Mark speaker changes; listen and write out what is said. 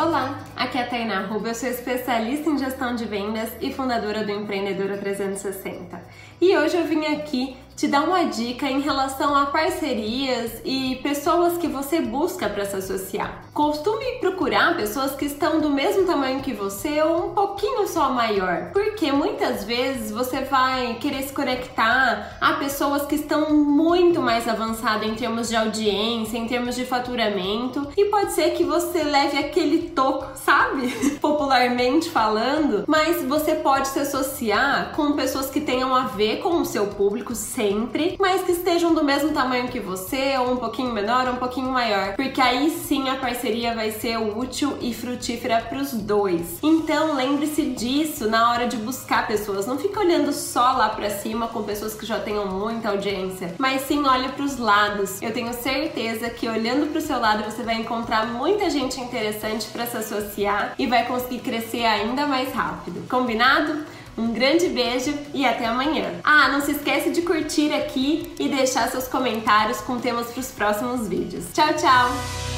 Speaker 1: Olá, aqui é a Tainá Ruba, eu sou especialista em gestão de vendas e fundadora do Empreendedora 360. E hoje eu vim aqui te dar uma dica em relação a parcerias e pessoas que você busca para se associar. Costume procurar pessoas que estão do mesmo tamanho que você ou um pouquinho só maior, porque muitas vezes você vai querer se conectar a pessoas que estão muito mais avançadas em termos de audiência, em termos de faturamento, e pode ser que você leve aquele toco, sabe? Popularmente falando, mas você pode se associar com pessoas que tenham a ver com o seu público sempre mas que estejam do mesmo tamanho que você, ou um pouquinho menor, ou um pouquinho maior, porque aí sim a parceria vai ser útil e frutífera para os dois. Então lembre-se disso na hora de buscar pessoas, não fica olhando só lá para cima com pessoas que já tenham muita audiência, mas sim olhe para os lados. Eu tenho certeza que olhando para o seu lado você vai encontrar muita gente interessante para se associar e vai conseguir crescer ainda mais rápido. Combinado? Um grande beijo e até amanhã. Ah, não se esquece de curtir aqui e deixar seus comentários com temas para os próximos vídeos. Tchau, tchau!